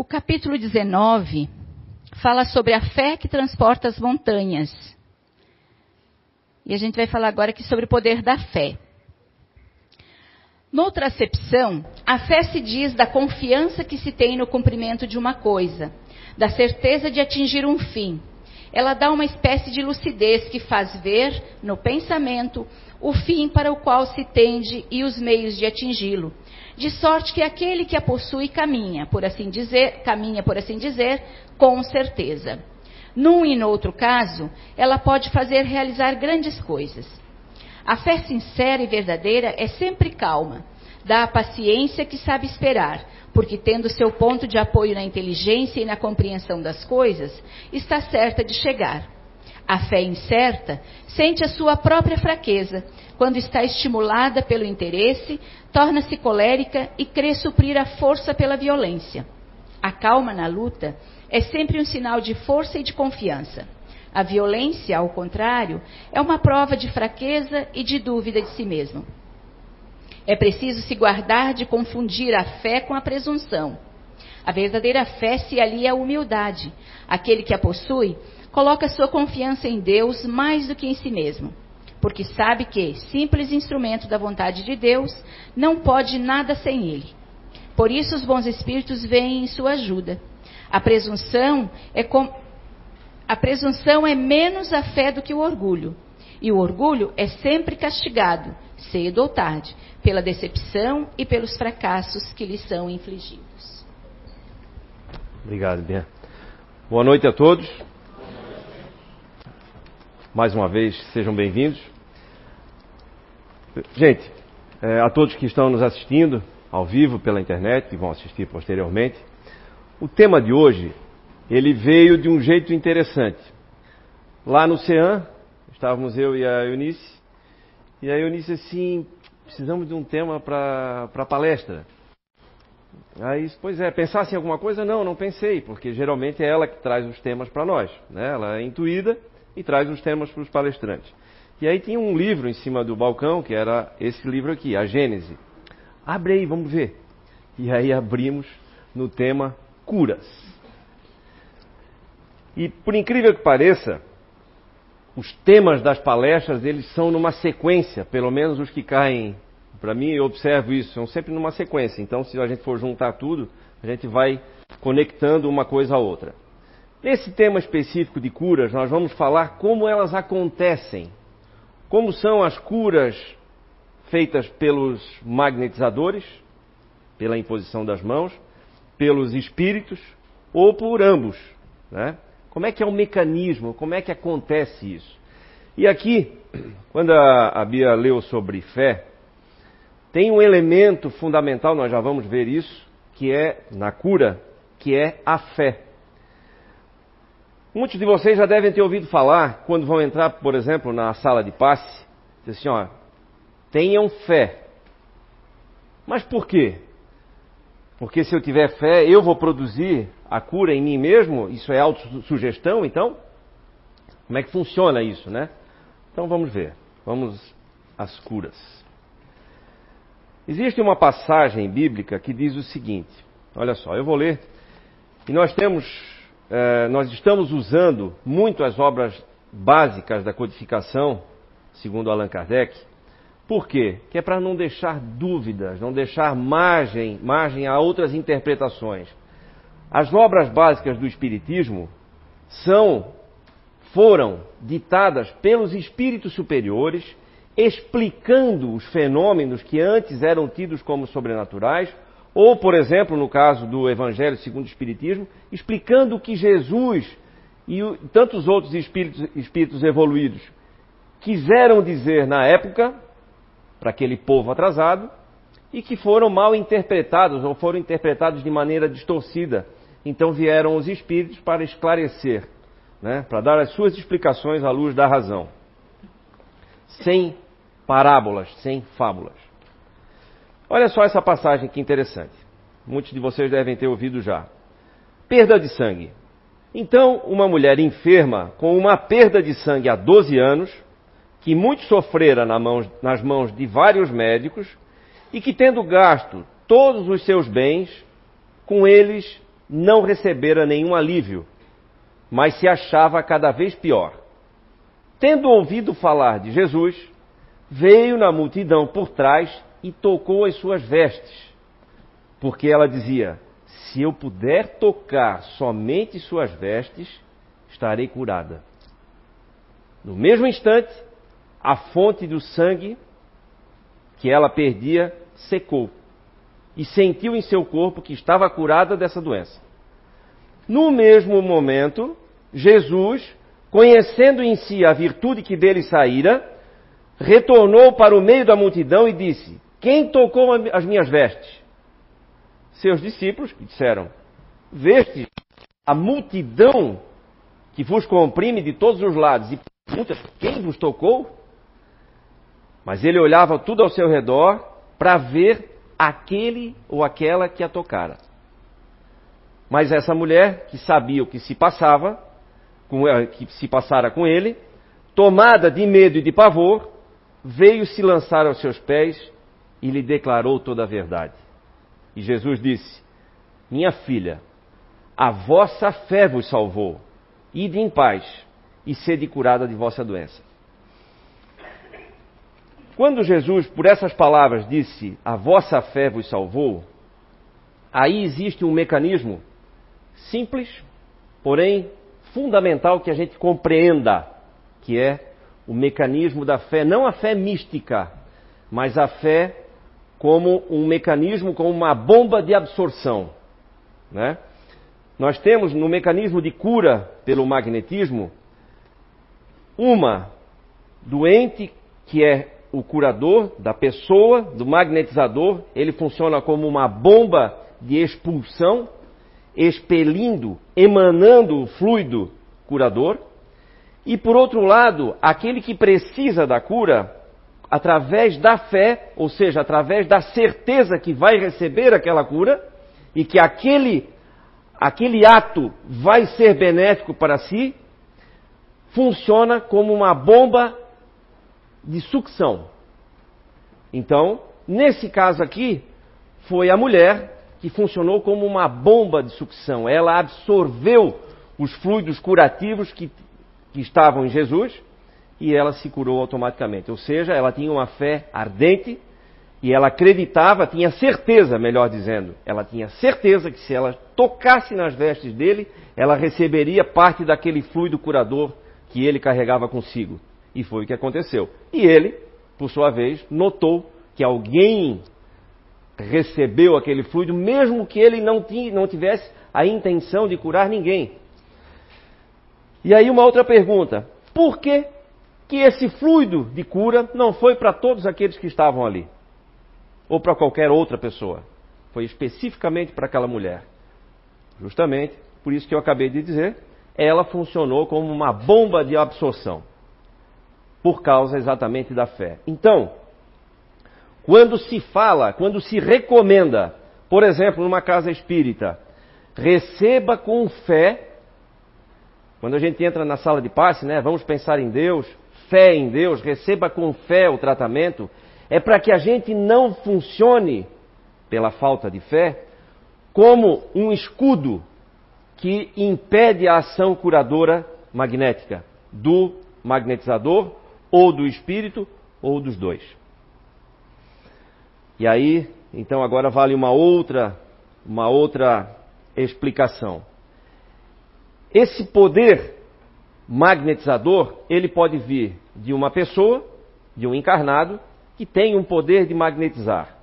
O capítulo 19 fala sobre a fé que transporta as montanhas. E a gente vai falar agora aqui sobre o poder da fé. Noutra acepção, a fé se diz da confiança que se tem no cumprimento de uma coisa, da certeza de atingir um fim. Ela dá uma espécie de lucidez que faz ver, no pensamento, o fim para o qual se tende e os meios de atingi-lo, de sorte que aquele que a possui caminha, por assim dizer, caminha, por assim dizer, com certeza. Num e no outro caso, ela pode fazer realizar grandes coisas. A fé sincera e verdadeira é sempre calma, dá a paciência que sabe esperar, porque tendo seu ponto de apoio na inteligência e na compreensão das coisas, está certa de chegar. A fé incerta sente a sua própria fraqueza. Quando está estimulada pelo interesse, torna-se colérica e crê suprir a força pela violência. A calma na luta é sempre um sinal de força e de confiança. A violência, ao contrário, é uma prova de fraqueza e de dúvida de si mesmo. É preciso se guardar de confundir a fé com a presunção. A verdadeira fé se alia à humildade. Aquele que a possui coloca sua confiança em Deus mais do que em si mesmo, porque sabe que, simples instrumento da vontade de Deus, não pode nada sem ele. Por isso os bons espíritos vêm em sua ajuda. A presunção é com a presunção é menos a fé do que o orgulho. E o orgulho é sempre castigado, cedo ou tarde, pela decepção e pelos fracassos que lhe são infligidos. Obrigado, Bia. Boa noite a todos. Mais uma vez, sejam bem-vindos. Gente, é, a todos que estão nos assistindo ao vivo pela internet, e vão assistir posteriormente, o tema de hoje ele veio de um jeito interessante. Lá no CEAM, estávamos eu e a Eunice, e a Eunice assim, precisamos de um tema para a palestra. Aí, pois é, pensasse em alguma coisa? Não, não pensei, porque geralmente é ela que traz os temas para nós. Né? Ela é intuída e traz os temas para os palestrantes. E aí tinha um livro em cima do balcão, que era esse livro aqui, a Gênese. Abre aí, vamos ver. E aí abrimos no tema curas. E por incrível que pareça, os temas das palestras eles são numa sequência, pelo menos os que caem para mim eu observo isso, são sempre numa sequência. Então, se a gente for juntar tudo, a gente vai conectando uma coisa a outra. Nesse tema específico de curas, nós vamos falar como elas acontecem, como são as curas feitas pelos magnetizadores, pela imposição das mãos, pelos espíritos ou por ambos, né? Como é que é o mecanismo? Como é que acontece isso? E aqui, quando a, a Bia leu sobre fé, tem um elemento fundamental, nós já vamos ver isso, que é na cura, que é a fé. Muitos de vocês já devem ter ouvido falar, quando vão entrar, por exemplo, na sala de passe, assim, ó, tenham fé. Mas por quê? Porque se eu tiver fé, eu vou produzir a cura em mim mesmo? Isso é autossugestão, então? Como é que funciona isso, né? Então vamos ver. Vamos às curas. Existe uma passagem bíblica que diz o seguinte: olha só, eu vou ler. E nós temos, eh, nós estamos usando muito as obras básicas da codificação, segundo Allan Kardec, por quê? Que é para não deixar dúvidas, não deixar margem, margem a outras interpretações. As obras básicas do Espiritismo são, foram ditadas pelos espíritos superiores, explicando os fenômenos que antes eram tidos como sobrenaturais, ou, por exemplo, no caso do Evangelho segundo o Espiritismo, explicando o que Jesus e tantos outros espíritos, espíritos evoluídos quiseram dizer na época para aquele povo atrasado e que foram mal interpretados ou foram interpretados de maneira distorcida. Então vieram os espíritos para esclarecer, né, para dar as suas explicações à luz da razão, sem parábolas, sem fábulas. Olha só essa passagem que interessante. Muitos de vocês devem ter ouvido já. Perda de sangue. Então, uma mulher enferma com uma perda de sangue há 12 anos que muito sofrera nas mãos de vários médicos e que, tendo gasto todos os seus bens, com eles não recebera nenhum alívio, mas se achava cada vez pior. Tendo ouvido falar de Jesus, veio na multidão por trás e tocou as suas vestes, porque ela dizia: Se eu puder tocar somente suas vestes, estarei curada. No mesmo instante, a fonte do sangue que ela perdia secou e sentiu em seu corpo que estava curada dessa doença. No mesmo momento, Jesus, conhecendo em si a virtude que dele saíra, retornou para o meio da multidão e disse: Quem tocou as minhas vestes? Seus discípulos disseram: Veste a multidão que vos comprime de todos os lados e pergunta: Quem vos tocou? Mas ele olhava tudo ao seu redor para ver aquele ou aquela que a tocara. Mas essa mulher, que sabia o que se passava, que se passara com ele, tomada de medo e de pavor, veio se lançar aos seus pés e lhe declarou toda a verdade. E Jesus disse: Minha filha, a vossa fé vos salvou. Ide em paz e sede curada de vossa doença. Quando Jesus, por essas palavras, disse: A vossa fé vos salvou, aí existe um mecanismo simples, porém fundamental que a gente compreenda, que é o mecanismo da fé, não a fé mística, mas a fé como um mecanismo, como uma bomba de absorção. Né? Nós temos no mecanismo de cura pelo magnetismo uma doente que é o curador da pessoa, do magnetizador, ele funciona como uma bomba de expulsão, expelindo, emanando o fluido curador. E por outro lado, aquele que precisa da cura, através da fé, ou seja, através da certeza que vai receber aquela cura e que aquele aquele ato vai ser benéfico para si, funciona como uma bomba de sucção. Então, nesse caso aqui, foi a mulher que funcionou como uma bomba de sucção. Ela absorveu os fluidos curativos que, que estavam em Jesus e ela se curou automaticamente. Ou seja, ela tinha uma fé ardente e ela acreditava, tinha certeza, melhor dizendo, ela tinha certeza que se ela tocasse nas vestes dele, ela receberia parte daquele fluido curador que ele carregava consigo. E foi o que aconteceu. E ele, por sua vez, notou que alguém recebeu aquele fluido, mesmo que ele não, tinha, não tivesse a intenção de curar ninguém. E aí uma outra pergunta: por que, que esse fluido de cura não foi para todos aqueles que estavam ali? Ou para qualquer outra pessoa? Foi especificamente para aquela mulher. Justamente por isso que eu acabei de dizer, ela funcionou como uma bomba de absorção por causa exatamente da fé. Então, quando se fala, quando se recomenda, por exemplo, numa casa espírita, receba com fé, quando a gente entra na sala de passe, né, vamos pensar em Deus, fé em Deus, receba com fé o tratamento, é para que a gente não funcione, pela falta de fé, como um escudo que impede a ação curadora magnética do magnetizador ou do espírito ou dos dois. E aí, então agora vale uma outra uma outra explicação. Esse poder magnetizador, ele pode vir de uma pessoa, de um encarnado, que tem um poder de magnetizar.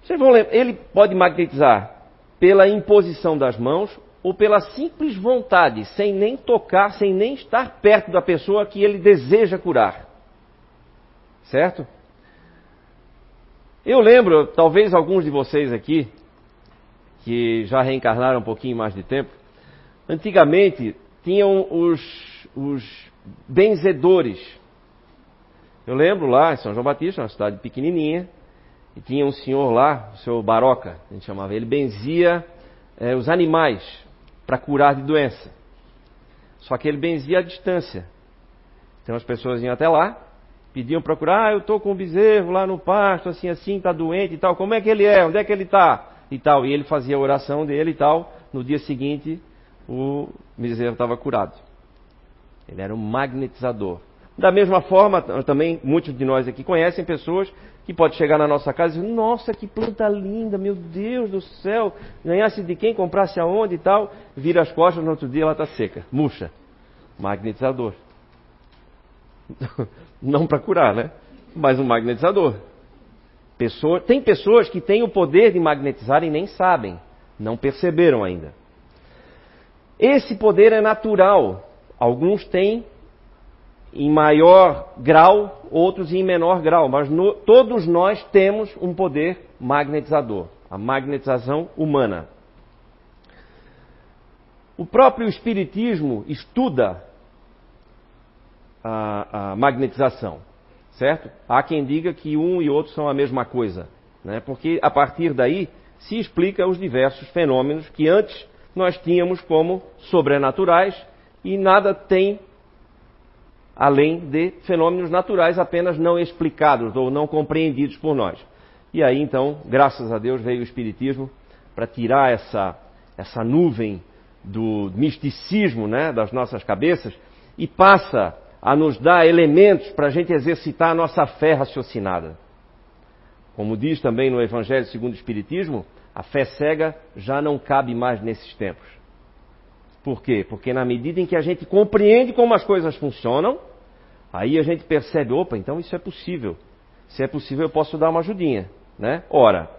Vocês vão lembrar, ele pode magnetizar pela imposição das mãos ou pela simples vontade, sem nem tocar, sem nem estar perto da pessoa que ele deseja curar. Certo? Eu lembro, talvez alguns de vocês aqui, que já reencarnaram um pouquinho mais de tempo, antigamente tinham os, os benzedores. Eu lembro lá em São João Batista, uma cidade pequenininha, e tinha um senhor lá, o senhor Baroca, a gente chamava, ele benzia é, os animais para curar de doença. Só que ele benzia à distância. Então as pessoas iam até lá, pediam para curar, ah, eu estou com um bezerro lá no pasto, assim, assim, está doente e tal. Como é que ele é? Onde é que ele está? e tal. E ele fazia a oração dele e tal. No dia seguinte, o misério estava curado. Ele era um magnetizador. Da mesma forma, também muitos de nós aqui conhecem pessoas que podem chegar na nossa casa e dizer, nossa, que planta linda, meu Deus do céu, ganhasse de quem, comprasse aonde e tal, vira as costas, no outro dia ela está seca, murcha. Magnetizador. Não para curar, né? Mas um magnetizador. Pessoa, tem pessoas que têm o poder de magnetizar e nem sabem, não perceberam ainda. Esse poder é natural. Alguns têm em maior grau, outros em menor grau, mas no, todos nós temos um poder magnetizador, a magnetização humana. O próprio Espiritismo estuda a, a, magnetização, certo? Há quem diga que um e outro são a mesma coisa, né? porque a partir daí se explica os diversos fenômenos que antes nós tínhamos como sobrenaturais e nada tem além de fenômenos naturais apenas não explicados ou não compreendidos por nós. E aí então, graças a Deus, veio o Espiritismo para tirar essa, essa nuvem do misticismo né, das nossas cabeças e passa a nos dar elementos para a gente exercitar a nossa fé raciocinada. Como diz também no Evangelho segundo o Espiritismo, a fé cega já não cabe mais nesses tempos. Por quê? Porque na medida em que a gente compreende como as coisas funcionam, aí a gente percebe, opa, então isso é possível. Se é possível, eu posso dar uma ajudinha, né? Ora,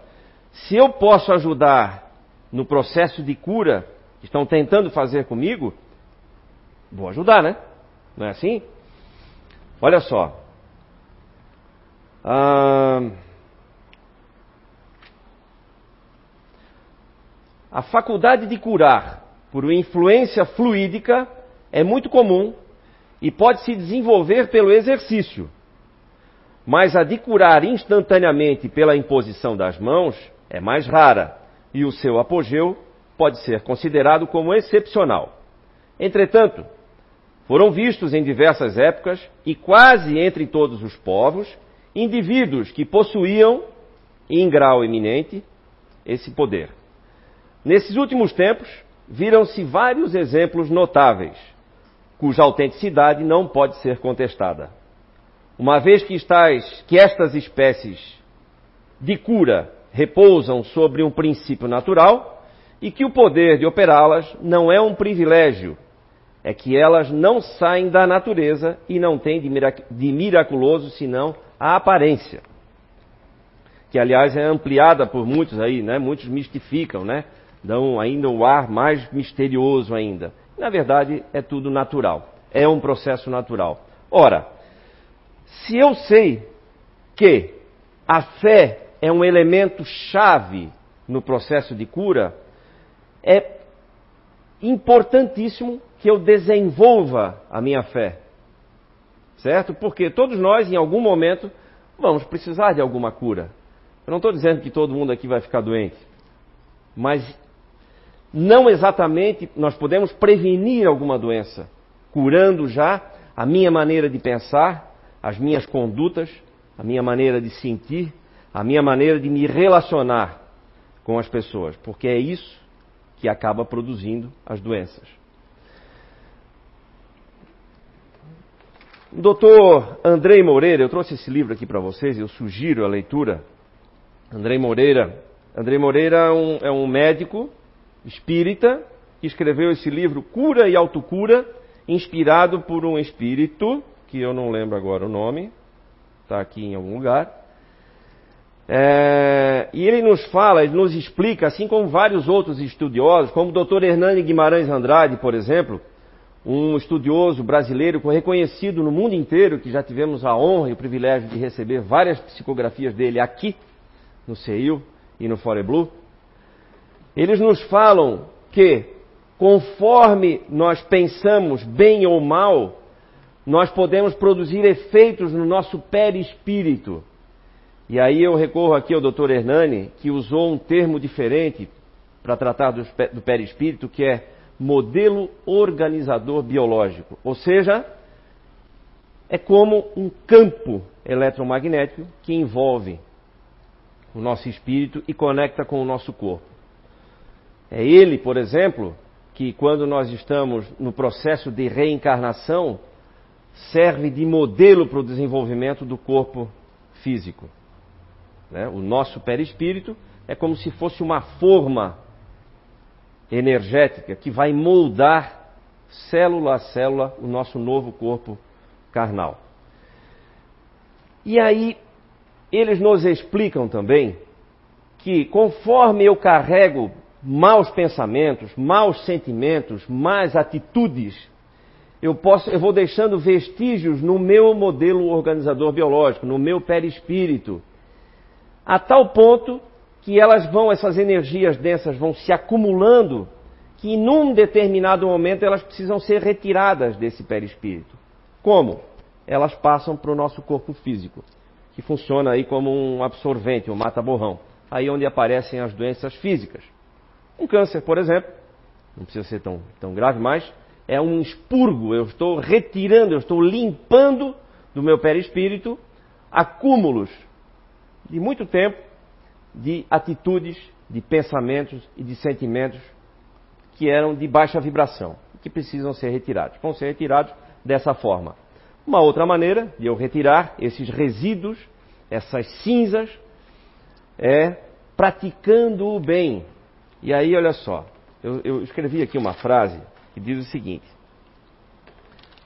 se eu posso ajudar no processo de cura que estão tentando fazer comigo, vou ajudar, né? Não é assim? Olha só. Ah, a faculdade de curar por influência fluídica é muito comum e pode se desenvolver pelo exercício. Mas a de curar instantaneamente pela imposição das mãos é mais rara e o seu apogeu pode ser considerado como excepcional. Entretanto, foram vistos em diversas épocas e quase entre todos os povos indivíduos que possuíam, em grau eminente, esse poder. Nesses últimos tempos, viram-se vários exemplos notáveis, cuja autenticidade não pode ser contestada. Uma vez que, que estas espécies de cura repousam sobre um princípio natural e que o poder de operá-las não é um privilégio, é que elas não saem da natureza e não têm de, mirac de miraculoso senão a aparência. Que aliás é ampliada por muitos aí, né? Muitos mistificam, né? Dão ainda o ar mais misterioso ainda. Na verdade, é tudo natural. É um processo natural. Ora, se eu sei que a fé é um elemento chave no processo de cura, é importantíssimo que eu desenvolva a minha fé. Certo? Porque todos nós, em algum momento, vamos precisar de alguma cura. Eu não estou dizendo que todo mundo aqui vai ficar doente, mas não exatamente nós podemos prevenir alguma doença, curando já a minha maneira de pensar, as minhas condutas, a minha maneira de sentir, a minha maneira de me relacionar com as pessoas, porque é isso que acaba produzindo as doenças. Doutor Andrei Moreira, eu trouxe esse livro aqui para vocês, eu sugiro a leitura. Andrei Moreira. Andrei Moreira é um, é um médico espírita, que escreveu esse livro Cura e Autocura, inspirado por um espírito, que eu não lembro agora o nome, está aqui em algum lugar. É, e ele nos fala, ele nos explica, assim como vários outros estudiosos, como o Dr. Hernani Guimarães Andrade, por exemplo, um estudioso brasileiro reconhecido no mundo inteiro, que já tivemos a honra e o privilégio de receber várias psicografias dele aqui no CEIU e no Foreblue. Eles nos falam que, conforme nós pensamos bem ou mal, nós podemos produzir efeitos no nosso perispírito. E aí eu recorro aqui ao Dr. Hernani, que usou um termo diferente para tratar do, do perispírito, que é modelo organizador biológico. Ou seja, é como um campo eletromagnético que envolve o nosso espírito e conecta com o nosso corpo. É ele, por exemplo, que quando nós estamos no processo de reencarnação, serve de modelo para o desenvolvimento do corpo físico. Né? O nosso perispírito é como se fosse uma forma energética que vai moldar célula a célula o nosso novo corpo carnal. E aí, eles nos explicam também que conforme eu carrego maus pensamentos, maus sentimentos, más atitudes, eu, posso, eu vou deixando vestígios no meu modelo organizador biológico, no meu perispírito, a tal ponto que elas vão, essas energias densas vão se acumulando, que em determinado momento elas precisam ser retiradas desse perispírito. Como? Elas passam para o nosso corpo físico, que funciona aí como um absorvente, um mata-borrão. Aí onde aparecem as doenças físicas. Um câncer, por exemplo, não precisa ser tão, tão grave, mas é um expurgo. Eu estou retirando, eu estou limpando do meu perispírito acúmulos de muito tempo de atitudes, de pensamentos e de sentimentos que eram de baixa vibração, que precisam ser retirados. Vão ser retirados dessa forma. Uma outra maneira de eu retirar esses resíduos, essas cinzas, é praticando o bem, e aí, olha só, eu, eu escrevi aqui uma frase que diz o seguinte: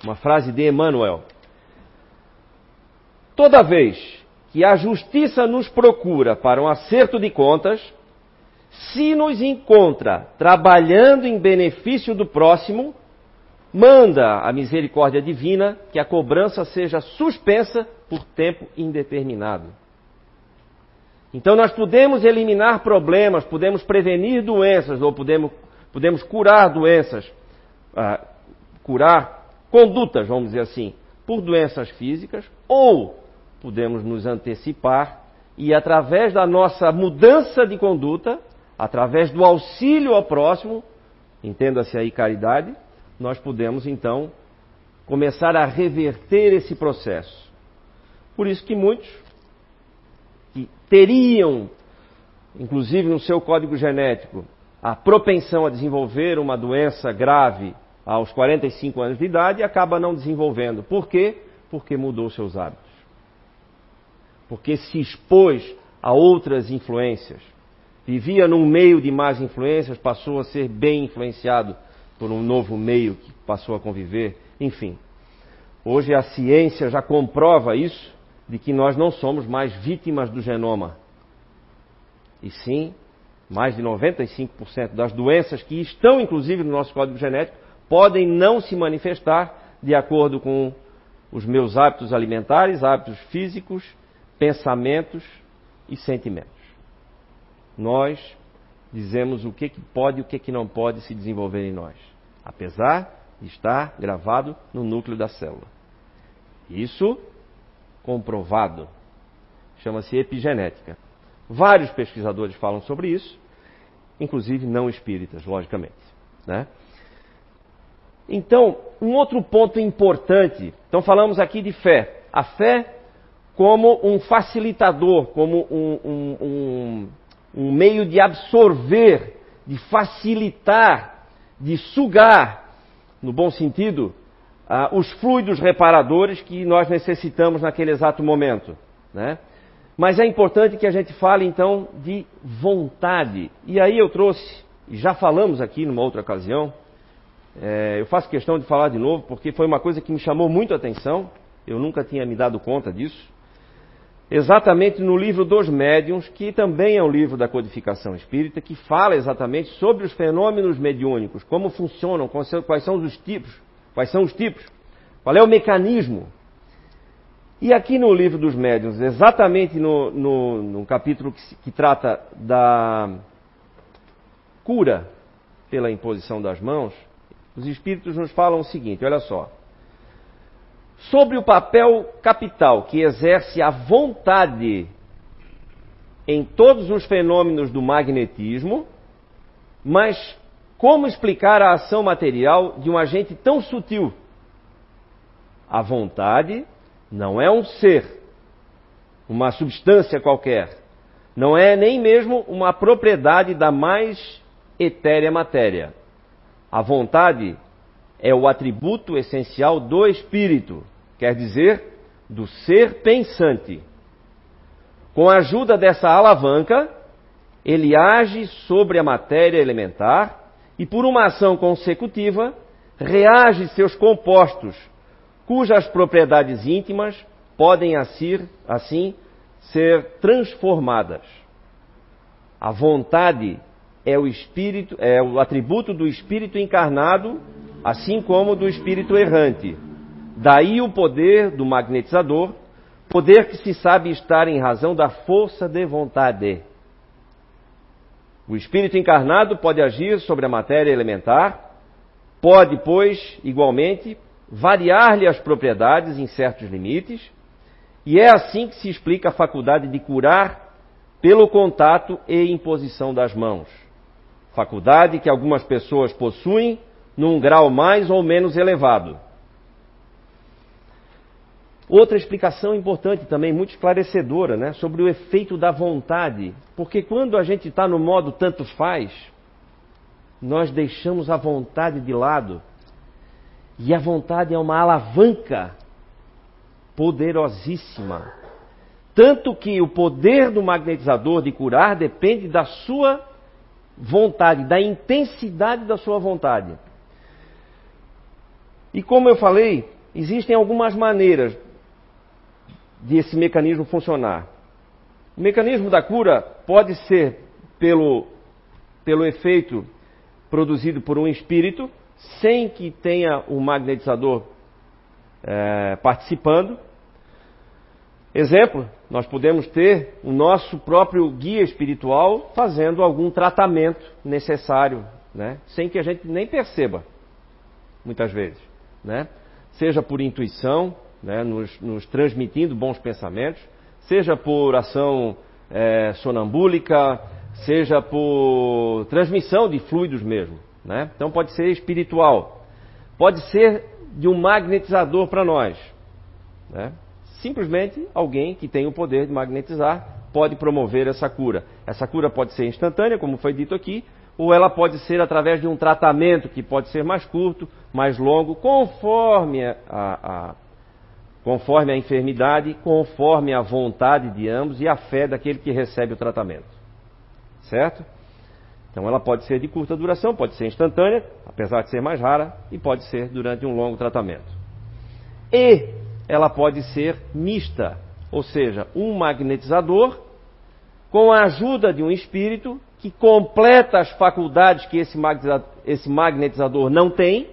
uma frase de Emmanuel. Toda vez que a justiça nos procura para um acerto de contas, se nos encontra trabalhando em benefício do próximo, manda a misericórdia divina que a cobrança seja suspensa por tempo indeterminado. Então nós podemos eliminar problemas, podemos prevenir doenças, ou podemos, podemos curar doenças, uh, curar condutas, vamos dizer assim, por doenças físicas, ou podemos nos antecipar e através da nossa mudança de conduta, através do auxílio ao próximo, entenda-se aí caridade, nós podemos então começar a reverter esse processo. Por isso que muitos teriam, inclusive no seu código genético, a propensão a desenvolver uma doença grave aos 45 anos de idade acaba não desenvolvendo. Por quê? Porque mudou seus hábitos. Porque se expôs a outras influências. Vivia num meio de más influências, passou a ser bem influenciado por um novo meio que passou a conviver. Enfim, hoje a ciência já comprova isso de que nós não somos mais vítimas do genoma. E sim, mais de 95% das doenças que estão inclusive no nosso código genético podem não se manifestar de acordo com os meus hábitos alimentares, hábitos físicos, pensamentos e sentimentos. Nós dizemos o que, que pode e o que, que não pode se desenvolver em nós, apesar de estar gravado no núcleo da célula. Isso comprovado. Chama-se epigenética. Vários pesquisadores falam sobre isso, inclusive não espíritas, logicamente. Né? Então, um outro ponto importante. Então, falamos aqui de fé. A fé como um facilitador, como um, um, um, um meio de absorver, de facilitar, de sugar, no bom sentido, ah, os fluidos reparadores que nós necessitamos naquele exato momento. Né? Mas é importante que a gente fale então de vontade. E aí eu trouxe, e já falamos aqui numa outra ocasião, é, eu faço questão de falar de novo porque foi uma coisa que me chamou muito a atenção, eu nunca tinha me dado conta disso. Exatamente no livro dos Médiuns, que também é um livro da codificação espírita, que fala exatamente sobre os fenômenos mediúnicos, como funcionam, quais são os tipos, Quais são os tipos? Qual é o mecanismo? E aqui no livro dos médiuns, exatamente no, no, no capítulo que, que trata da cura pela imposição das mãos, os espíritos nos falam o seguinte: olha só. Sobre o papel capital que exerce a vontade em todos os fenômenos do magnetismo, mas como explicar a ação material de um agente tão sutil? A vontade não é um ser, uma substância qualquer, Não é nem mesmo uma propriedade da mais etérea matéria. A vontade é o atributo essencial do espírito, quer dizer, do ser pensante. Com a ajuda dessa alavanca, ele age sobre a matéria elementar e, por uma ação consecutiva, reage seus compostos, cujas propriedades íntimas podem assim, assim ser transformadas. A vontade é o espírito, é o atributo do espírito encarnado, assim como do espírito errante. Daí o poder do magnetizador, poder que se sabe estar em razão da força de vontade. O espírito encarnado pode agir sobre a matéria elementar, pode, pois, igualmente, variar-lhe as propriedades em certos limites, e é assim que se explica a faculdade de curar pelo contato e imposição das mãos. Faculdade que algumas pessoas possuem num grau mais ou menos elevado. Outra explicação importante também, muito esclarecedora, né, sobre o efeito da vontade. Porque quando a gente está no modo tanto faz, nós deixamos a vontade de lado. E a vontade é uma alavanca poderosíssima. Tanto que o poder do magnetizador de curar depende da sua vontade, da intensidade da sua vontade. E como eu falei, existem algumas maneiras de esse mecanismo funcionar. O mecanismo da cura pode ser pelo, pelo efeito produzido por um espírito, sem que tenha o magnetizador é, participando. Exemplo, nós podemos ter o nosso próprio guia espiritual fazendo algum tratamento necessário, né? sem que a gente nem perceba, muitas vezes. Né? Seja por intuição, né? nos, nos, transmitindo bons pensamentos, seja por ação é, sonambúlica, seja por transmissão de fluidos mesmo. Né? Então pode ser espiritual, pode ser de um magnetizador para nós. Né? Simplesmente alguém que tem o poder de magnetizar pode promover essa cura. Essa cura pode ser instantânea, como foi dito aqui, ou ela pode ser através de um tratamento que pode ser mais curto, mais longo, conforme a, a, conforme a enfermidade, conforme a vontade de ambos e a fé daquele que recebe o tratamento. Certo? Então ela pode ser de curta duração, pode ser instantânea, apesar de ser mais rara, e pode ser durante um longo tratamento. E ela pode ser mista, ou seja, um magnetizador com a ajuda de um espírito que completa as faculdades que esse magnetizador não tem,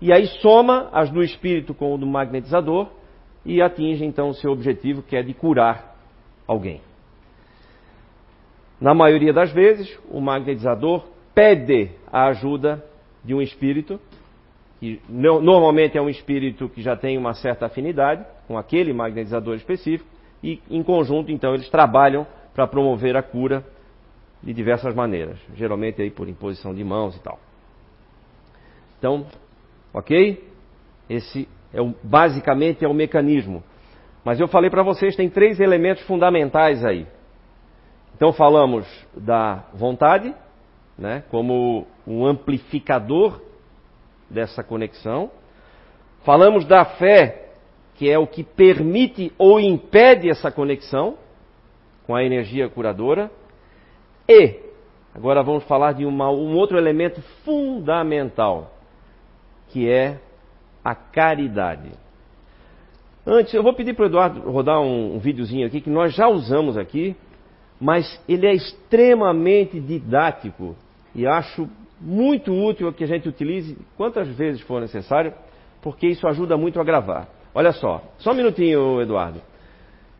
e aí soma as do espírito com o do magnetizador e atinge então o seu objetivo, que é de curar alguém. Na maioria das vezes, o magnetizador pede a ajuda de um espírito, que normalmente é um espírito que já tem uma certa afinidade com aquele magnetizador específico, e em conjunto, então, eles trabalham para promover a cura de diversas maneiras, geralmente aí por imposição de mãos e tal. Então, ok? Esse é o, basicamente é o mecanismo. Mas eu falei para vocês, tem três elementos fundamentais aí. Então falamos da vontade, né, como um amplificador dessa conexão. Falamos da fé, que é o que permite ou impede essa conexão com a energia curadora. E agora vamos falar de uma, um outro elemento fundamental, que é a caridade. Antes, eu vou pedir para o Eduardo rodar um, um videozinho aqui que nós já usamos aqui mas ele é extremamente didático e acho muito útil que a gente utilize quantas vezes for necessário, porque isso ajuda muito a gravar. Olha só, só um minutinho, Eduardo.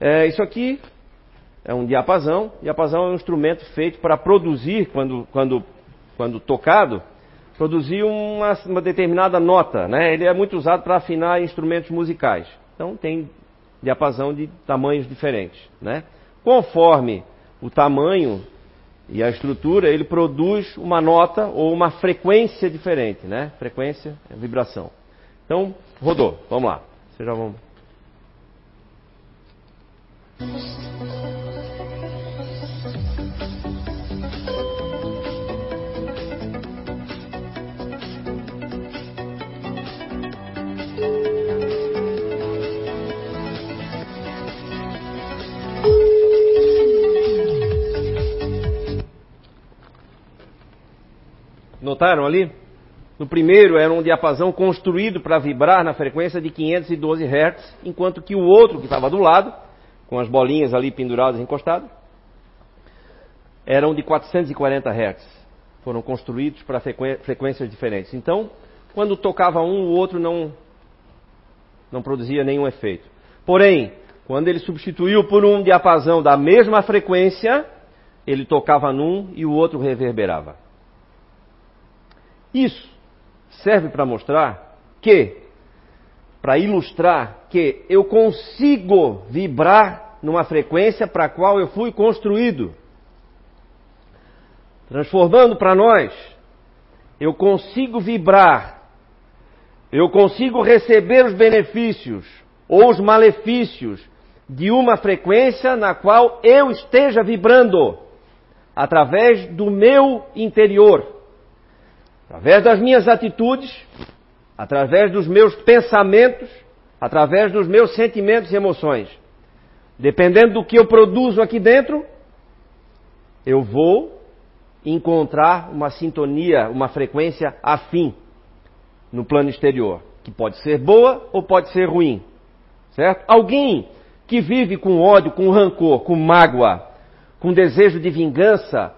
É, isso aqui é um diapasão. Diapasão é um instrumento feito para produzir, quando, quando, quando tocado, produzir uma, uma determinada nota. Né? Ele é muito usado para afinar instrumentos musicais. Então tem diapasão de tamanhos diferentes. Né? Conforme o tamanho e a estrutura, ele produz uma nota ou uma frequência diferente, né? Frequência é vibração. Então, rodou. Vamos lá. Vocês já vão. Notaram ali? No primeiro era um diapasão construído para vibrar na frequência de 512 Hz, enquanto que o outro que estava do lado, com as bolinhas ali penduradas encostadas, eram de 440 Hz. Foram construídos para frequências diferentes. Então, quando tocava um, o outro não, não produzia nenhum efeito. Porém, quando ele substituiu por um diapasão da mesma frequência, ele tocava num e o outro reverberava. Isso serve para mostrar que, para ilustrar que eu consigo vibrar numa frequência para a qual eu fui construído. Transformando para nós, eu consigo vibrar, eu consigo receber os benefícios ou os malefícios de uma frequência na qual eu esteja vibrando, através do meu interior, através das minhas atitudes, através dos meus pensamentos, através dos meus sentimentos e emoções. Dependendo do que eu produzo aqui dentro, eu vou encontrar uma sintonia, uma frequência afim no plano exterior, que pode ser boa ou pode ser ruim. Certo? Alguém que vive com ódio, com rancor, com mágoa, com desejo de vingança,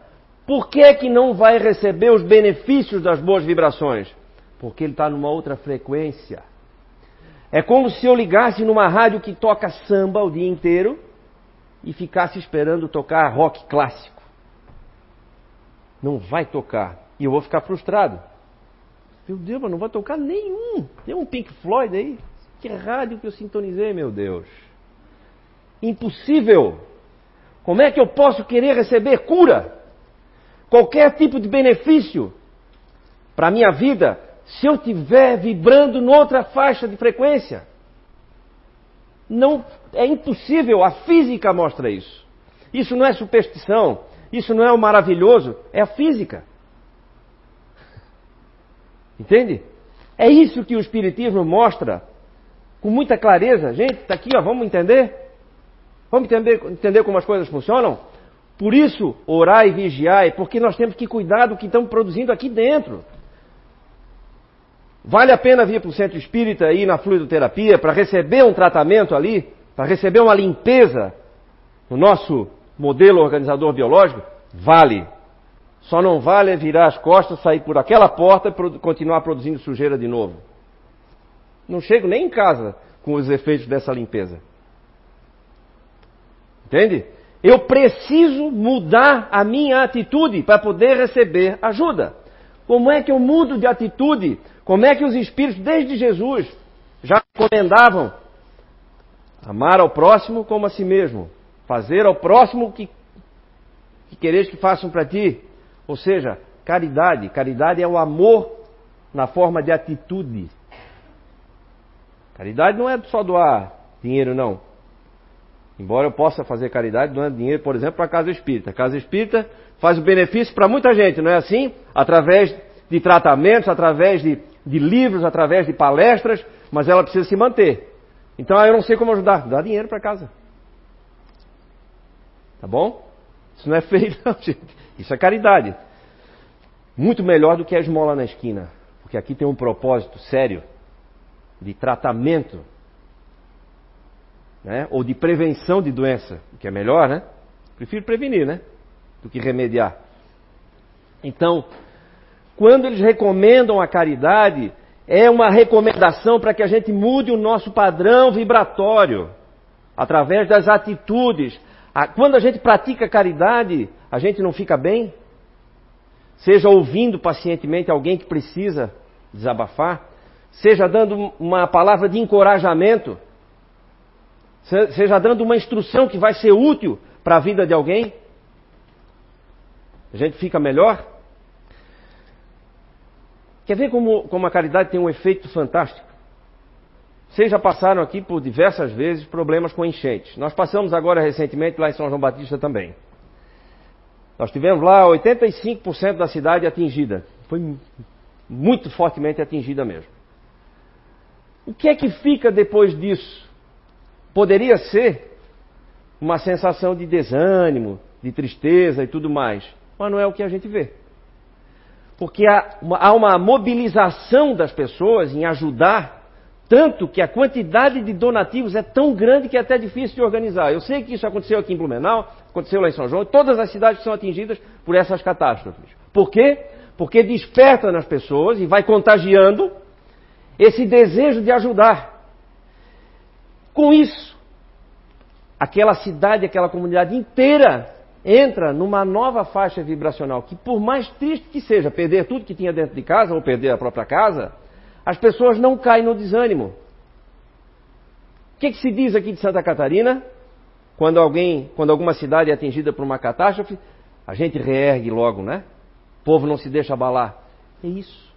por que que não vai receber os benefícios das boas vibrações? Porque ele está numa outra frequência. É como se eu ligasse numa rádio que toca samba o dia inteiro e ficasse esperando tocar rock clássico não vai tocar. E eu vou ficar frustrado. Meu Deus, mas não vai tocar nenhum. Tem um Pink Floyd aí. Que rádio que eu sintonizei, meu Deus. Impossível. Como é que eu posso querer receber cura? Qualquer tipo de benefício para a minha vida se eu estiver vibrando noutra faixa de frequência? Não é impossível, a física mostra isso. Isso não é superstição, isso não é o maravilhoso, é a física. Entende? É isso que o Espiritismo mostra com muita clareza. Gente, está aqui, ó, vamos entender? Vamos entender, entender como as coisas funcionam? Por isso, orar e vigiar, porque nós temos que cuidar do que estamos produzindo aqui dentro. Vale a pena vir para o centro espírita e ir na fluidoterapia para receber um tratamento ali, para receber uma limpeza no nosso modelo organizador biológico? Vale. Só não vale virar as costas, sair por aquela porta e continuar produzindo sujeira de novo. Não chego nem em casa com os efeitos dessa limpeza. Entende? Eu preciso mudar a minha atitude para poder receber ajuda. Como é que eu mudo de atitude? Como é que os espíritos, desde Jesus, já recomendavam amar ao próximo como a si mesmo? Fazer ao próximo o que, que quereis que façam para ti. Ou seja, caridade. Caridade é o amor na forma de atitude. Caridade não é só doar dinheiro, não. Embora eu possa fazer caridade doando dinheiro, por exemplo, para a Casa Espírita. A Casa Espírita faz o benefício para muita gente, não é assim? Através de tratamentos, através de, de livros, através de palestras, mas ela precisa se manter. Então eu não sei como ajudar. Dá dinheiro para casa. Tá bom? Isso não é feio, não, gente. Isso é caridade. Muito melhor do que a esmola na esquina. Porque aqui tem um propósito sério de tratamento. Né? Ou de prevenção de doença. O que é melhor, né? Prefiro prevenir, né? Do que remediar. Então, quando eles recomendam a caridade, é uma recomendação para que a gente mude o nosso padrão vibratório através das atitudes, quando a gente pratica caridade, a gente não fica bem? Seja ouvindo pacientemente alguém que precisa desabafar, seja dando uma palavra de encorajamento, seja dando uma instrução que vai ser útil para a vida de alguém, a gente fica melhor. Quer ver como, como a caridade tem um efeito fantástico? Vocês já passaram aqui por diversas vezes problemas com enchentes. Nós passamos agora recentemente lá em São João Batista também. Nós tivemos lá 85% da cidade atingida. Foi muito fortemente atingida mesmo. O que é que fica depois disso? Poderia ser uma sensação de desânimo, de tristeza e tudo mais, mas não é o que a gente vê. Porque há uma, há uma mobilização das pessoas em ajudar, tanto que a quantidade de donativos é tão grande que é até difícil de organizar. Eu sei que isso aconteceu aqui em Blumenau, aconteceu lá em São João, todas as cidades são atingidas por essas catástrofes. Por quê? Porque desperta nas pessoas e vai contagiando esse desejo de ajudar. Com isso, aquela cidade, aquela comunidade inteira entra numa nova faixa vibracional que, por mais triste que seja perder tudo que tinha dentro de casa ou perder a própria casa, as pessoas não caem no desânimo. O que, que se diz aqui de Santa Catarina? Quando alguém, quando alguma cidade é atingida por uma catástrofe, a gente reergue logo, né? O povo não se deixa abalar. É isso.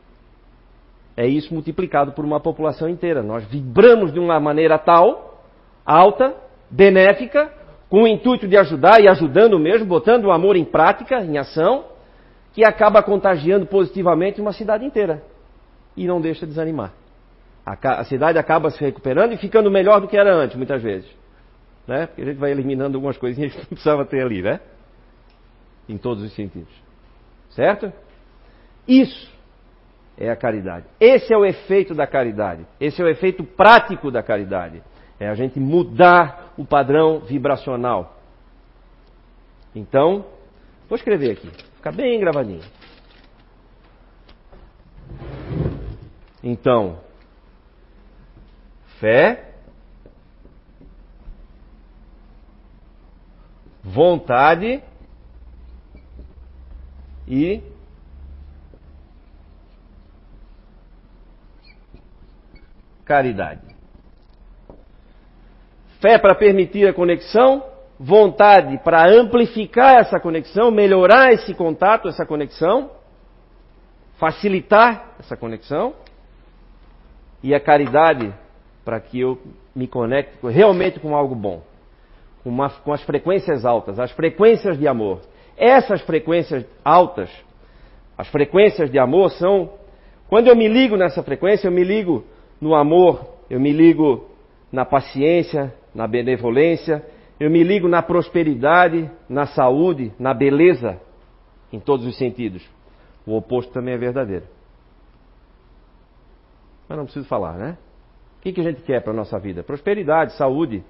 É isso multiplicado por uma população inteira. Nós vibramos de uma maneira tal, alta, benéfica, com o intuito de ajudar e ajudando mesmo, botando o amor em prática, em ação, que acaba contagiando positivamente uma cidade inteira. E não deixa desanimar. A, cidade acaba se recuperando e ficando melhor do que era antes, muitas vezes. Né? Porque a gente vai eliminando algumas coisinhas que não precisava ter ali, né? Em todos os sentidos. Certo? Isso é a caridade. Esse é o efeito da caridade. Esse é o efeito prático da caridade. É a gente mudar o padrão vibracional. Então, vou escrever aqui, ficar bem gravadinho. Então, fé, vontade e caridade. Fé para permitir a conexão, vontade para amplificar essa conexão, melhorar esse contato, essa conexão, facilitar essa conexão, e a caridade para que eu me conecte realmente com algo bom, com, uma, com as frequências altas, as frequências de amor. Essas frequências altas, as frequências de amor são. Quando eu me ligo nessa frequência, eu me ligo no amor, eu me ligo na paciência, na benevolência, eu me ligo na prosperidade, na saúde, na beleza, em todos os sentidos. O oposto também é verdadeiro. Mas não preciso falar, né? O que, que a gente quer para a nossa vida? Prosperidade, saúde,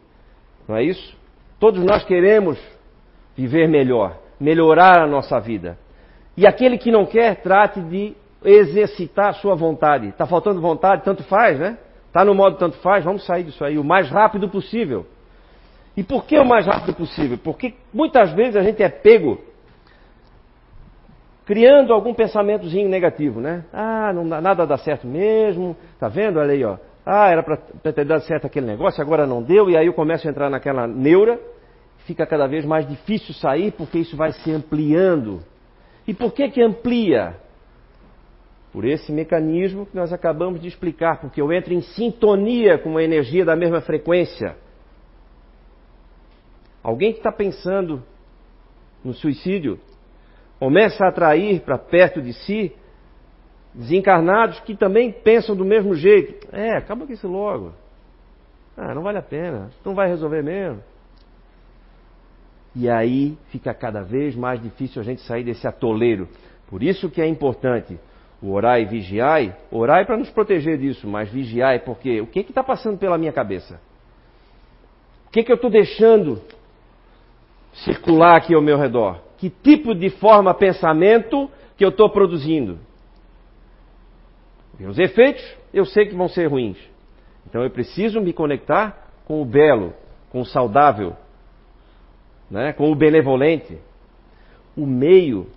não é isso? Todos nós queremos viver melhor, melhorar a nossa vida. E aquele que não quer, trate de exercitar a sua vontade. Está faltando vontade, tanto faz, né? Está no modo tanto faz, vamos sair disso aí o mais rápido possível. E por que o mais rápido possível? Porque muitas vezes a gente é pego criando algum pensamentozinho negativo, né? Ah, não, nada dá certo mesmo, tá vendo? Olha aí, ó. Ah, era para ter dado certo aquele negócio, agora não deu, e aí eu começo a entrar naquela neura, fica cada vez mais difícil sair, porque isso vai se ampliando. E por que que amplia? Por esse mecanismo que nós acabamos de explicar, porque eu entro em sintonia com a energia da mesma frequência. Alguém que está pensando no suicídio começa a atrair para perto de si desencarnados que também pensam do mesmo jeito. É, acaba com isso logo. Ah, não vale a pena, não vai resolver mesmo. E aí fica cada vez mais difícil a gente sair desse atoleiro. Por isso que é importante o orar e vigiai, orai para nos proteger disso, mas vigiai porque o que está passando pela minha cabeça? O que, que eu estou deixando circular aqui ao meu redor? Que tipo de forma pensamento que eu estou produzindo? Porque os efeitos eu sei que vão ser ruins. Então eu preciso me conectar com o belo, com o saudável, né? com o benevolente. O meio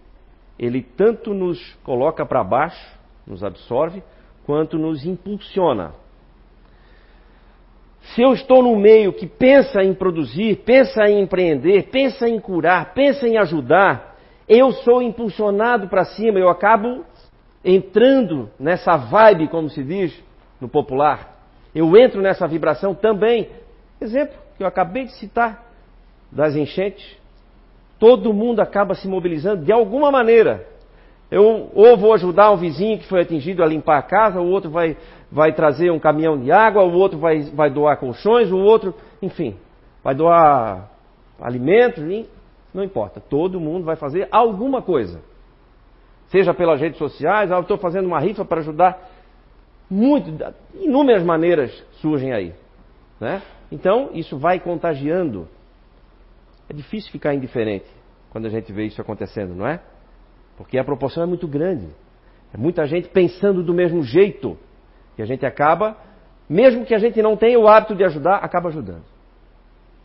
ele tanto nos coloca para baixo, nos absorve, quanto nos impulsiona. Se eu estou no meio que pensa em produzir, pensa em empreender, pensa em curar, pensa em ajudar, eu sou impulsionado para cima, eu acabo entrando nessa vibe, como se diz no popular. Eu entro nessa vibração também. Exemplo que eu acabei de citar das enchentes. Todo mundo acaba se mobilizando de alguma maneira. Eu ou vou ajudar um vizinho que foi atingido a limpar a casa, o outro vai, vai trazer um caminhão de água, o outro vai, vai doar colchões, o outro, enfim, vai doar alimentos, não importa. Todo mundo vai fazer alguma coisa. Seja pelas redes sociais, ah, estou fazendo uma rifa para ajudar. Muito, inúmeras maneiras surgem aí. Né? Então, isso vai contagiando. É difícil ficar indiferente quando a gente vê isso acontecendo, não é? Porque a proporção é muito grande. É muita gente pensando do mesmo jeito. E a gente acaba, mesmo que a gente não tenha o hábito de ajudar, acaba ajudando.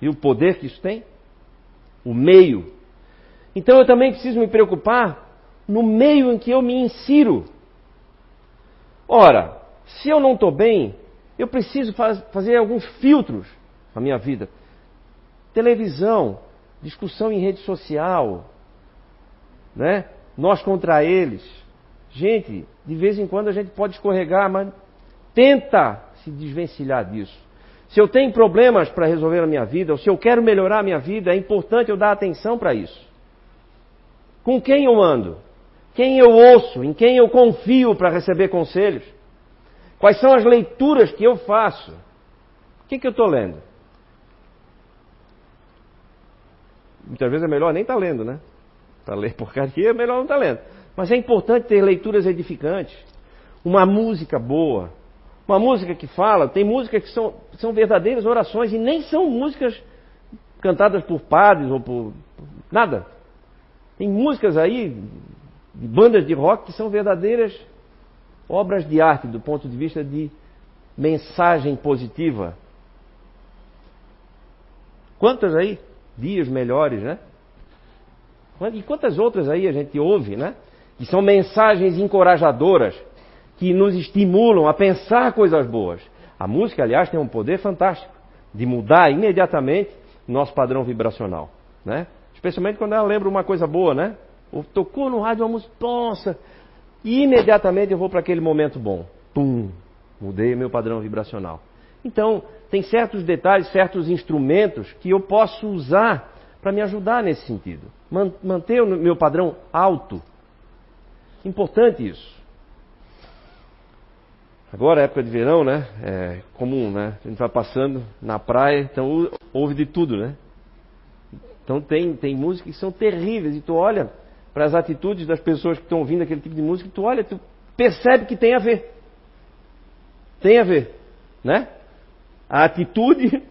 E o poder que isso tem? O meio. Então eu também preciso me preocupar no meio em que eu me insiro. Ora, se eu não estou bem, eu preciso faz, fazer alguns filtros na minha vida. Televisão, discussão em rede social, né? Nós contra eles. Gente, de vez em quando a gente pode escorregar, mas tenta se desvencilhar disso. Se eu tenho problemas para resolver a minha vida, ou se eu quero melhorar a minha vida, é importante eu dar atenção para isso. Com quem eu ando? Quem eu ouço? Em quem eu confio para receber conselhos? Quais são as leituras que eu faço? O que, que eu estou lendo? Muitas vezes é melhor nem estar tá lendo, né? Para ler porcaria é melhor não estar tá lendo. Mas é importante ter leituras edificantes. Uma música boa. Uma música que fala, tem músicas que são, são verdadeiras orações e nem são músicas cantadas por padres ou por nada. Tem músicas aí de bandas de rock que são verdadeiras obras de arte do ponto de vista de mensagem positiva. Quantas aí? Dias melhores, né? E quantas outras aí a gente ouve, né? Que são mensagens encorajadoras, que nos estimulam a pensar coisas boas. A música, aliás, tem um poder fantástico de mudar imediatamente nosso padrão vibracional, né? Especialmente quando ela lembra uma coisa boa, né? Ou tocou no rádio uma música, nossa, e imediatamente eu vou para aquele momento bom. Pum, mudei meu padrão vibracional. Então, tem certos detalhes, certos instrumentos que eu posso usar para me ajudar nesse sentido. Manter o meu padrão alto. Importante isso. Agora, época de verão, né? É comum, né? A gente vai passando na praia, então ouve de tudo, né? Então tem, tem músicas que são terríveis. E tu olha, para as atitudes das pessoas que estão ouvindo aquele tipo de música, tu olha, tu percebe que tem a ver. Tem a ver, né? A atitude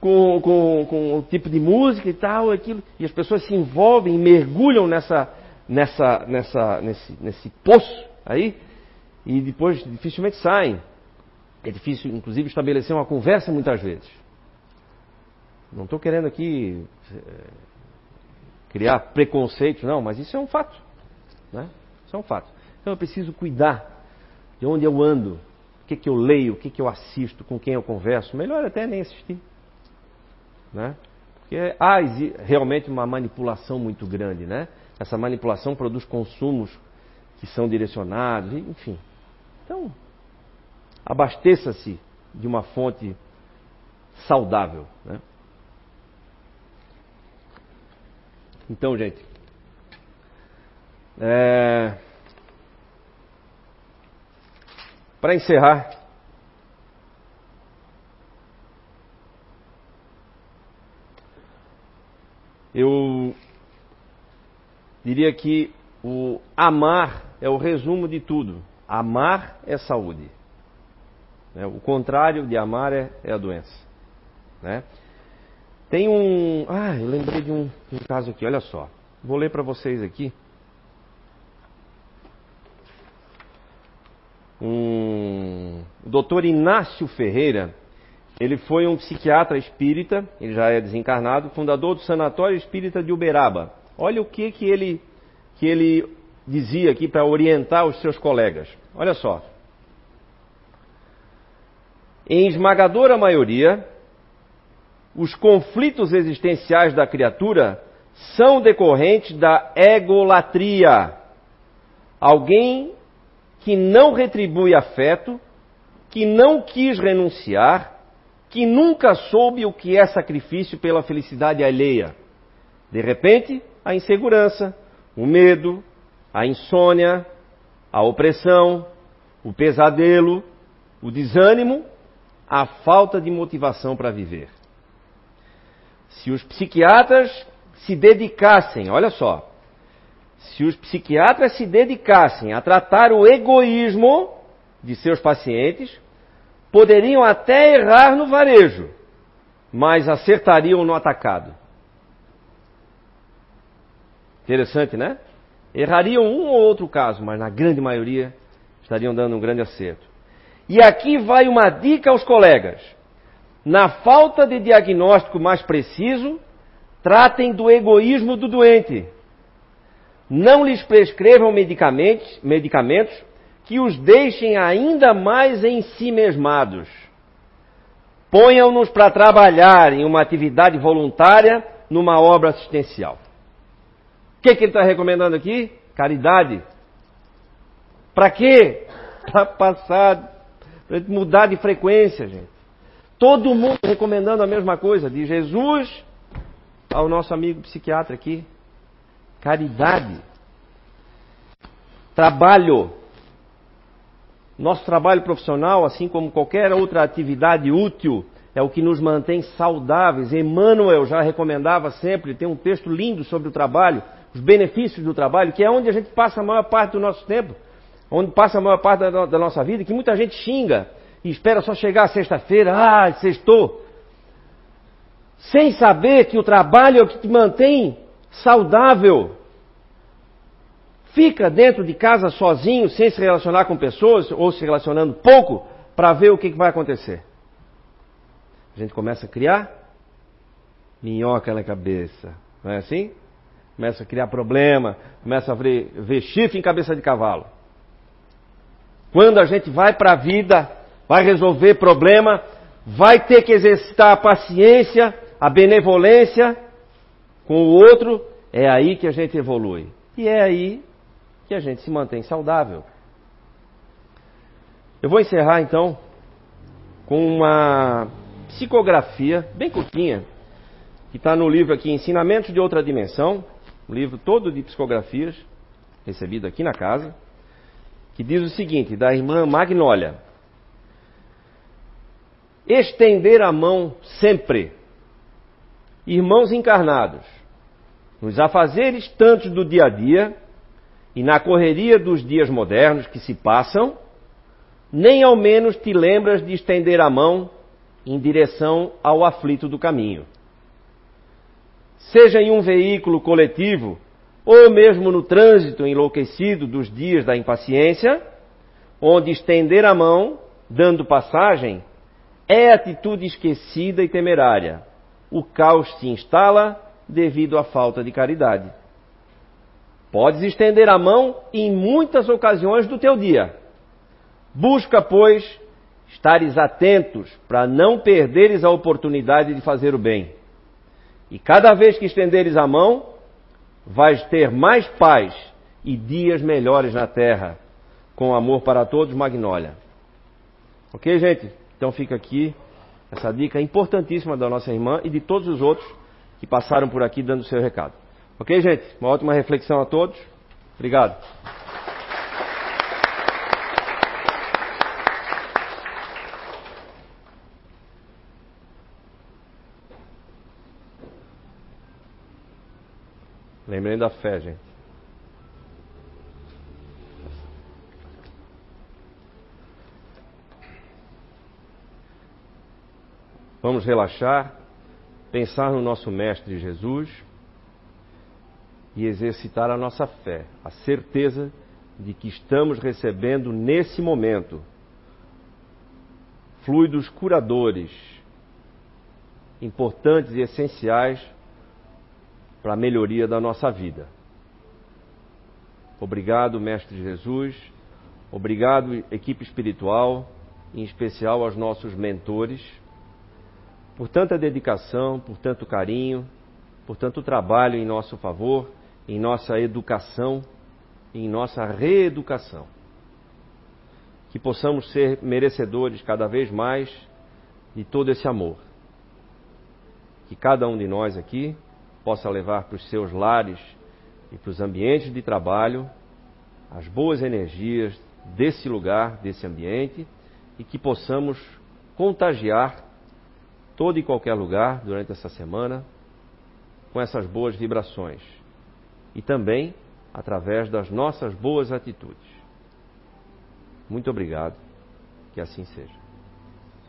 com, com, com o tipo de música e tal, aquilo, e as pessoas se envolvem, mergulham nessa, nessa, nessa, nesse, nesse poço aí, e depois dificilmente saem. É difícil, inclusive, estabelecer uma conversa muitas vezes. Não estou querendo aqui eh, criar preconceitos, não, mas isso é um fato. Né? Isso é um fato. Então eu preciso cuidar de onde eu ando, o que, que eu leio, o que, que eu assisto, com quem eu converso. Melhor até nem assistir. Né? Porque há realmente uma manipulação muito grande. Né? Essa manipulação produz consumos que são direcionados, enfim. Então, abasteça-se de uma fonte saudável. Né? Então, gente, é... para encerrar, eu diria que o amar é o resumo de tudo. Amar é saúde. Né? O contrário de amar é, é a doença. Né? Tem um. Ah, eu lembrei de um, um caso aqui, olha só. Vou ler para vocês aqui. Um, o doutor Inácio Ferreira, ele foi um psiquiatra espírita, ele já é desencarnado, fundador do Sanatório Espírita de Uberaba. Olha o que, que, ele, que ele dizia aqui para orientar os seus colegas. Olha só. Em esmagadora maioria, os conflitos existenciais da criatura são decorrentes da egolatria. Alguém que não retribui afeto, que não quis renunciar, que nunca soube o que é sacrifício pela felicidade alheia. De repente, a insegurança, o medo, a insônia, a opressão, o pesadelo, o desânimo, a falta de motivação para viver. Se os psiquiatras se dedicassem, olha só, se os psiquiatras se dedicassem a tratar o egoísmo de seus pacientes, poderiam até errar no varejo, mas acertariam no atacado. Interessante, né? Errariam um ou outro caso, mas na grande maioria estariam dando um grande acerto. E aqui vai uma dica aos colegas. Na falta de diagnóstico mais preciso, tratem do egoísmo do doente. Não lhes prescrevam medicamentos, medicamentos que os deixem ainda mais em si mesmados. Ponham-nos para trabalhar em uma atividade voluntária numa obra assistencial. O que, que ele está recomendando aqui? Caridade. Para quê? Para passar, para mudar de frequência, gente. Todo mundo recomendando a mesma coisa, de Jesus ao nosso amigo psiquiatra aqui. Caridade. Trabalho. Nosso trabalho profissional, assim como qualquer outra atividade útil, é o que nos mantém saudáveis. Emmanuel já recomendava sempre, tem um texto lindo sobre o trabalho, os benefícios do trabalho, que é onde a gente passa a maior parte do nosso tempo, onde passa a maior parte da, da nossa vida, que muita gente xinga e espera só chegar sexta-feira, ah, sextou. Sem saber que o trabalho é o que te mantém saudável. Fica dentro de casa sozinho, sem se relacionar com pessoas, ou se relacionando pouco, para ver o que, vai acontecer. A gente começa a criar minhoca na cabeça. Não é assim? Começa a criar problema, começa a ver, ver chifre em cabeça de cavalo. Quando a gente vai para a vida, vai resolver problema, vai ter que exercitar a paciência, a benevolência com o outro, é aí que a gente evolui. E é aí que a gente se mantém saudável. Eu vou encerrar então com uma psicografia bem curtinha, que está no livro aqui Ensinamentos de Outra Dimensão, um livro todo de psicografias, recebido aqui na casa, que diz o seguinte, da irmã Magnólia. Estender a mão sempre. Irmãos encarnados, nos afazeres tantos do dia a dia, e na correria dos dias modernos que se passam, nem ao menos te lembras de estender a mão em direção ao aflito do caminho. Seja em um veículo coletivo ou mesmo no trânsito enlouquecido dos dias da impaciência, onde estender a mão, dando passagem, é atitude esquecida e temerária. O caos se instala devido à falta de caridade. Podes estender a mão em muitas ocasiões do teu dia. Busca, pois, estares atentos para não perderes a oportunidade de fazer o bem. E cada vez que estenderes a mão, vais ter mais paz e dias melhores na terra. Com amor para todos, Magnólia. Ok, gente? Então fica aqui essa dica importantíssima da nossa irmã e de todos os outros que passaram por aqui dando o seu recado. Ok, gente? Uma ótima reflexão a todos. Obrigado. Lembrem da fé, gente. Vamos relaxar, pensar no nosso Mestre Jesus e exercitar a nossa fé, a certeza de que estamos recebendo nesse momento fluidos curadores importantes e essenciais para a melhoria da nossa vida. Obrigado, Mestre Jesus. Obrigado, equipe espiritual, em especial aos nossos mentores, por tanta dedicação, por tanto carinho, por tanto trabalho em nosso favor em nossa educação, em nossa reeducação. Que possamos ser merecedores cada vez mais de todo esse amor. Que cada um de nós aqui possa levar para os seus lares e para os ambientes de trabalho as boas energias desse lugar, desse ambiente, e que possamos contagiar todo e qualquer lugar durante essa semana com essas boas vibrações e também através das nossas boas atitudes. Muito obrigado. Que assim seja.